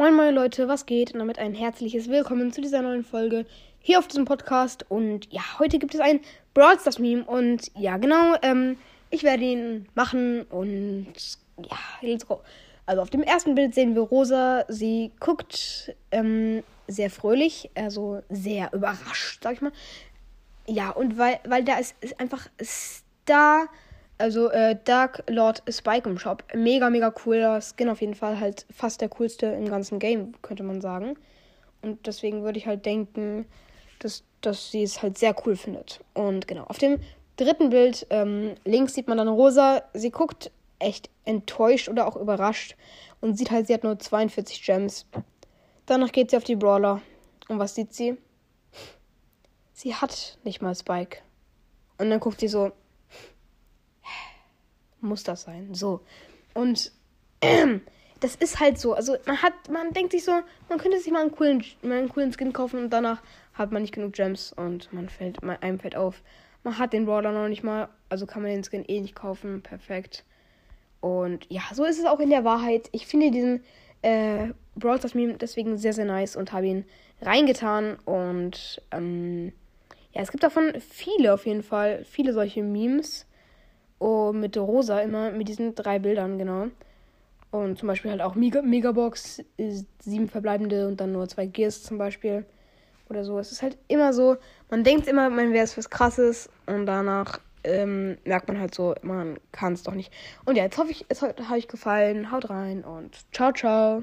Moin moin Leute, was geht? Und damit ein herzliches Willkommen zu dieser neuen Folge hier auf diesem Podcast. Und ja, heute gibt es ein Brawl Stars Meme. Und ja, genau, ähm, ich werde ihn machen und ja, let's go. Also auf dem ersten Bild sehen wir Rosa. Sie guckt ähm, sehr fröhlich, also sehr überrascht, sag ich mal. Ja, und weil, weil da ist, ist einfach Star also äh, Dark Lord Spike im Shop. Mega, mega cooler Skin auf jeden Fall. Halt fast der coolste im ganzen Game, könnte man sagen. Und deswegen würde ich halt denken, dass, dass sie es halt sehr cool findet. Und genau, auf dem dritten Bild ähm, links sieht man dann Rosa. Sie guckt echt enttäuscht oder auch überrascht und sieht halt, sie hat nur 42 Gems. Danach geht sie auf die Brawler. Und was sieht sie? Sie hat nicht mal Spike. Und dann guckt sie so, muss das sein. So. Und ähm, das ist halt so. Also man hat, man denkt sich so, man könnte sich mal einen coolen, mal einen coolen Skin kaufen und danach hat man nicht genug Gems und man fällt, man, einem fällt auf. Man hat den Brawler noch nicht mal, also kann man den Skin eh nicht kaufen. Perfekt. Und ja, so ist es auch in der Wahrheit. Ich finde diesen äh, Brawl Stars Meme deswegen sehr, sehr nice und habe ihn reingetan. Und ähm, ja, es gibt davon viele auf jeden Fall. Viele solche Memes. Mit Rosa immer, mit diesen drei Bildern, genau. Und zum Beispiel halt auch Mega Megabox, sieben verbleibende und dann nur zwei Gears zum Beispiel. Oder so. Es ist halt immer so, man denkt immer, man wäre es was krasses und danach ähm, merkt man halt so, man kann es doch nicht. Und ja, jetzt hoffe ich, es hat euch gefallen. Haut rein und ciao, ciao.